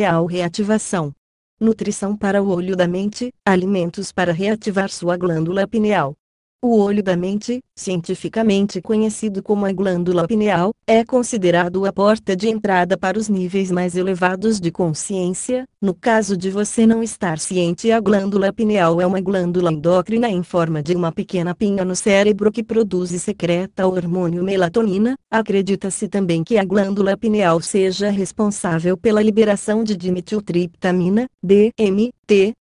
pineal reativação. Nutrição para o olho da mente, alimentos para reativar sua glândula pineal. O olho da mente, cientificamente conhecido como a glândula pineal, é considerado a porta de entrada para os níveis mais elevados de consciência. No caso de você não estar ciente, a glândula pineal é uma glândula endócrina em forma de uma pequena pinha no cérebro que produz e secreta o hormônio melatonina. Acredita-se também que a glândula pineal seja responsável pela liberação de dimetiltriptamina, DMT,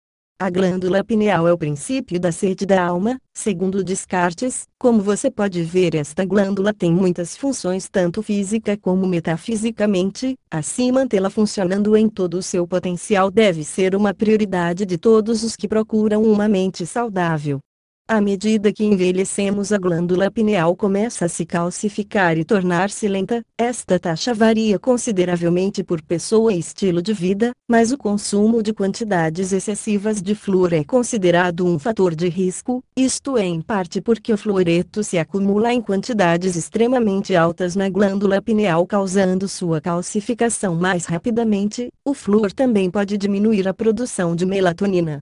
a glândula pineal é o princípio da sede da alma, segundo Descartes. Como você pode ver, esta glândula tem muitas funções, tanto física como metafisicamente. Assim, mantê-la funcionando em todo o seu potencial deve ser uma prioridade de todos os que procuram uma mente saudável. À medida que envelhecemos, a glândula pineal começa a se calcificar e tornar-se lenta. Esta taxa varia consideravelmente por pessoa e estilo de vida, mas o consumo de quantidades excessivas de flúor é considerado um fator de risco, isto é em parte porque o fluoreto se acumula em quantidades extremamente altas na glândula pineal, causando sua calcificação mais rapidamente. O flúor também pode diminuir a produção de melatonina.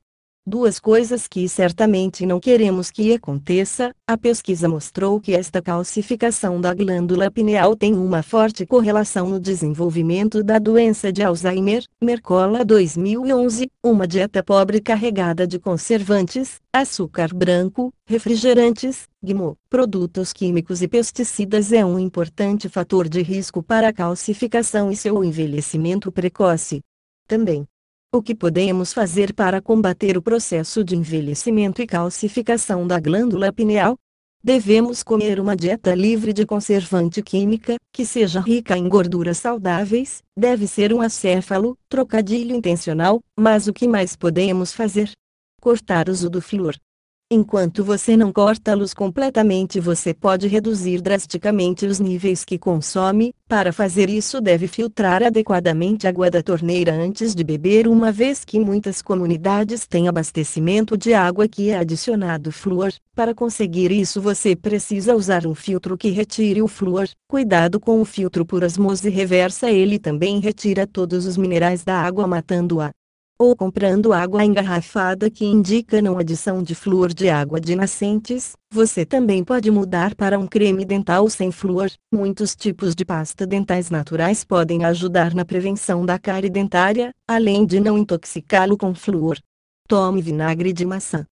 Duas coisas que certamente não queremos que aconteça. A pesquisa mostrou que esta calcificação da glândula pineal tem uma forte correlação no desenvolvimento da doença de Alzheimer. Mercola 2011. Uma dieta pobre carregada de conservantes, açúcar branco, refrigerantes, GMO, produtos químicos e pesticidas é um importante fator de risco para a calcificação e seu envelhecimento precoce. Também, o que podemos fazer para combater o processo de envelhecimento e calcificação da glândula pineal? Devemos comer uma dieta livre de conservante química, que seja rica em gorduras saudáveis, deve ser um acéfalo, trocadilho intencional, mas o que mais podemos fazer? Cortar o uso do flúor. Enquanto você não corta a luz completamente, você pode reduzir drasticamente os níveis que consome. Para fazer isso, deve filtrar adequadamente a água da torneira antes de beber, uma vez que muitas comunidades têm abastecimento de água que é adicionado flúor. Para conseguir isso, você precisa usar um filtro que retire o flúor. Cuidado com o filtro por osmose reversa, ele também retira todos os minerais da água, matando-a ou comprando água engarrafada que indica não adição de flúor de água de nascentes, você também pode mudar para um creme dental sem flúor. Muitos tipos de pasta dentais naturais podem ajudar na prevenção da cárie dentária, além de não intoxicá-lo com flúor. Tome vinagre de maçã.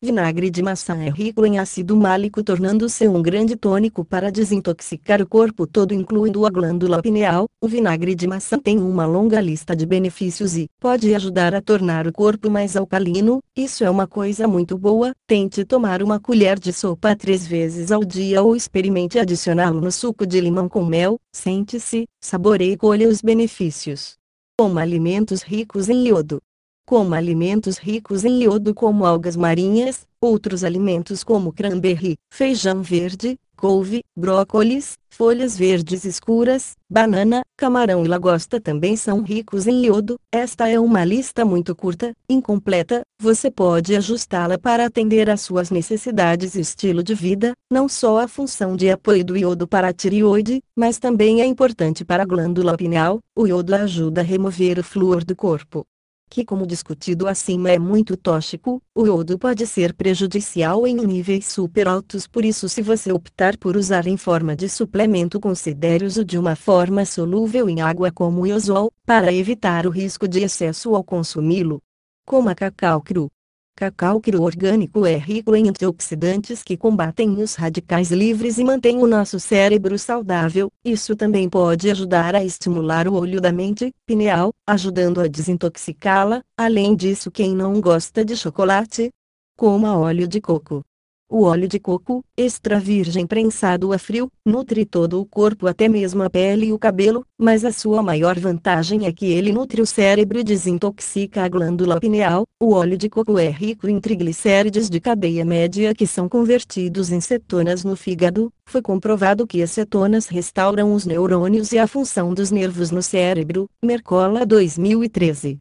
Vinagre de maçã é rico em ácido málico, tornando-se um grande tônico para desintoxicar o corpo todo, incluindo a glândula pineal. O vinagre de maçã tem uma longa lista de benefícios e pode ajudar a tornar o corpo mais alcalino. Isso é uma coisa muito boa. Tente tomar uma colher de sopa três vezes ao dia ou experimente adicioná-lo no suco de limão com mel. Sente-se, saboreie e colha os benefícios. Coma alimentos ricos em iodo. Coma alimentos ricos em iodo como algas marinhas, outros alimentos como cranberry, feijão verde, couve, brócolis, folhas verdes escuras, banana, camarão e lagosta também são ricos em iodo. Esta é uma lista muito curta, incompleta, você pode ajustá-la para atender às suas necessidades e estilo de vida. Não só a função de apoio do iodo para a tireoide, mas também é importante para a glândula pineal. O iodo ajuda a remover o flúor do corpo que como discutido acima é muito tóxico, o iodo pode ser prejudicial em níveis super altos por isso se você optar por usar em forma de suplemento considere uso de uma forma solúvel em água como iosol, para evitar o risco de excesso ao consumi-lo. Coma cacau cru. Cacau orgânico é rico em antioxidantes que combatem os radicais livres e mantém o nosso cérebro saudável. Isso também pode ajudar a estimular o olho da mente pineal, ajudando a desintoxicá-la. Além disso, quem não gosta de chocolate, coma óleo de coco. O óleo de coco, extra virgem prensado a frio, nutre todo o corpo até mesmo a pele e o cabelo, mas a sua maior vantagem é que ele nutre o cérebro e desintoxica a glândula pineal. O óleo de coco é rico em triglicérides de cadeia média que são convertidos em cetonas no fígado. Foi comprovado que as cetonas restauram os neurônios e a função dos nervos no cérebro. Mercola 2013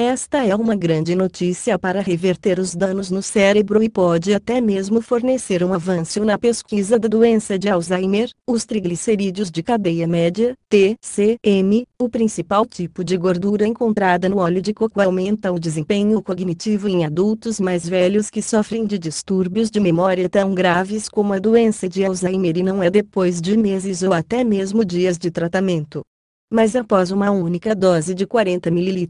Esta é uma grande notícia para reverter os danos no cérebro e pode até mesmo fornecer um avanço na pesquisa da doença de Alzheimer. Os triglicerídeos de cadeia média, TCM, o principal tipo de gordura encontrada no óleo de coco aumenta o desempenho cognitivo em adultos mais velhos que sofrem de distúrbios de memória tão graves como a doença de Alzheimer e não é depois de meses ou até mesmo dias de tratamento mas após uma única dose de 40 ml,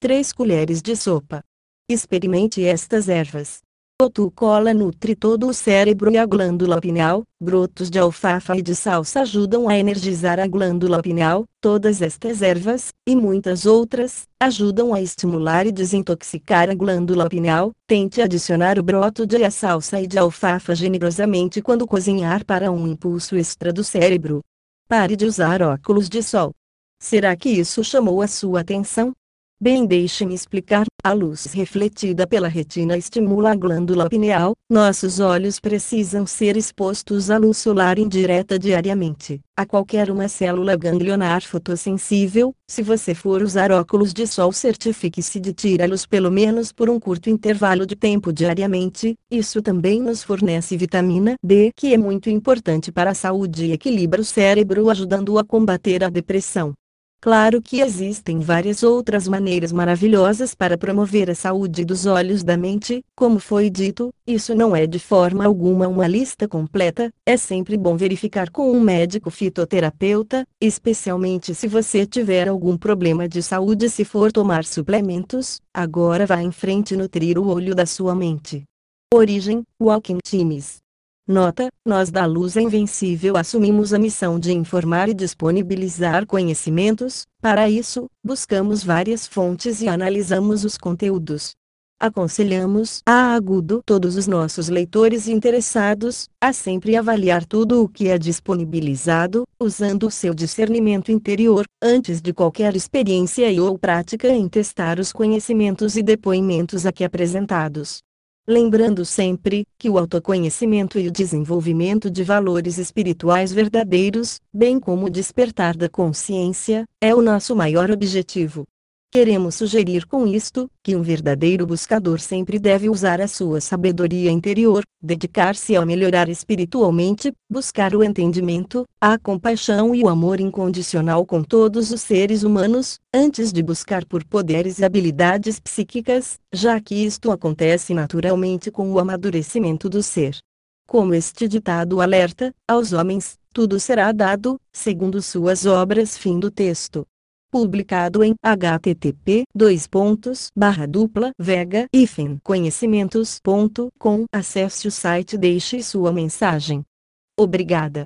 3 colheres de sopa. Experimente estas ervas. Otucola nutre todo o cérebro e a glândula pineal, brotos de alfafa e de salsa ajudam a energizar a glândula pineal, todas estas ervas, e muitas outras, ajudam a estimular e desintoxicar a glândula pineal, tente adicionar o broto de a salsa e de alfafa generosamente quando cozinhar para um impulso extra do cérebro. Pare de usar óculos de sol. Será que isso chamou a sua atenção? Bem, deixe-me explicar. A luz refletida pela retina estimula a glândula pineal. Nossos olhos precisam ser expostos à luz solar indireta diariamente, a qualquer uma célula ganglionar fotossensível. Se você for usar óculos de sol, certifique-se de tirá-los pelo menos por um curto intervalo de tempo diariamente. Isso também nos fornece vitamina D, que é muito importante para a saúde e equilibra o cérebro, ajudando a combater a depressão. Claro que existem várias outras maneiras maravilhosas para promover a saúde dos olhos da mente, como foi dito, isso não é de forma alguma uma lista completa, é sempre bom verificar com um médico fitoterapeuta, especialmente se você tiver algum problema de saúde se for tomar suplementos, agora vá em frente nutrir o olho da sua mente. Origem, Walking Teams Nota: Nós da Luz Invencível assumimos a missão de informar e disponibilizar conhecimentos, para isso, buscamos várias fontes e analisamos os conteúdos. Aconselhamos a agudo todos os nossos leitores interessados a sempre avaliar tudo o que é disponibilizado, usando o seu discernimento interior, antes de qualquer experiência e ou prática em testar os conhecimentos e depoimentos aqui apresentados lembrando sempre que o autoconhecimento e o desenvolvimento de valores espirituais verdadeiros, bem como o despertar da consciência, é o nosso maior objetivo. Queremos sugerir com isto, que um verdadeiro buscador sempre deve usar a sua sabedoria interior, dedicar-se a melhorar espiritualmente, buscar o entendimento, a compaixão e o amor incondicional com todos os seres humanos, antes de buscar por poderes e habilidades psíquicas, já que isto acontece naturalmente com o amadurecimento do ser. Como este ditado alerta, aos homens, tudo será dado, segundo suas obras. Fim do texto publicado em http dois pontos barra dupla vega conhecimentos.com acesse o site deixe sua mensagem. Obrigada.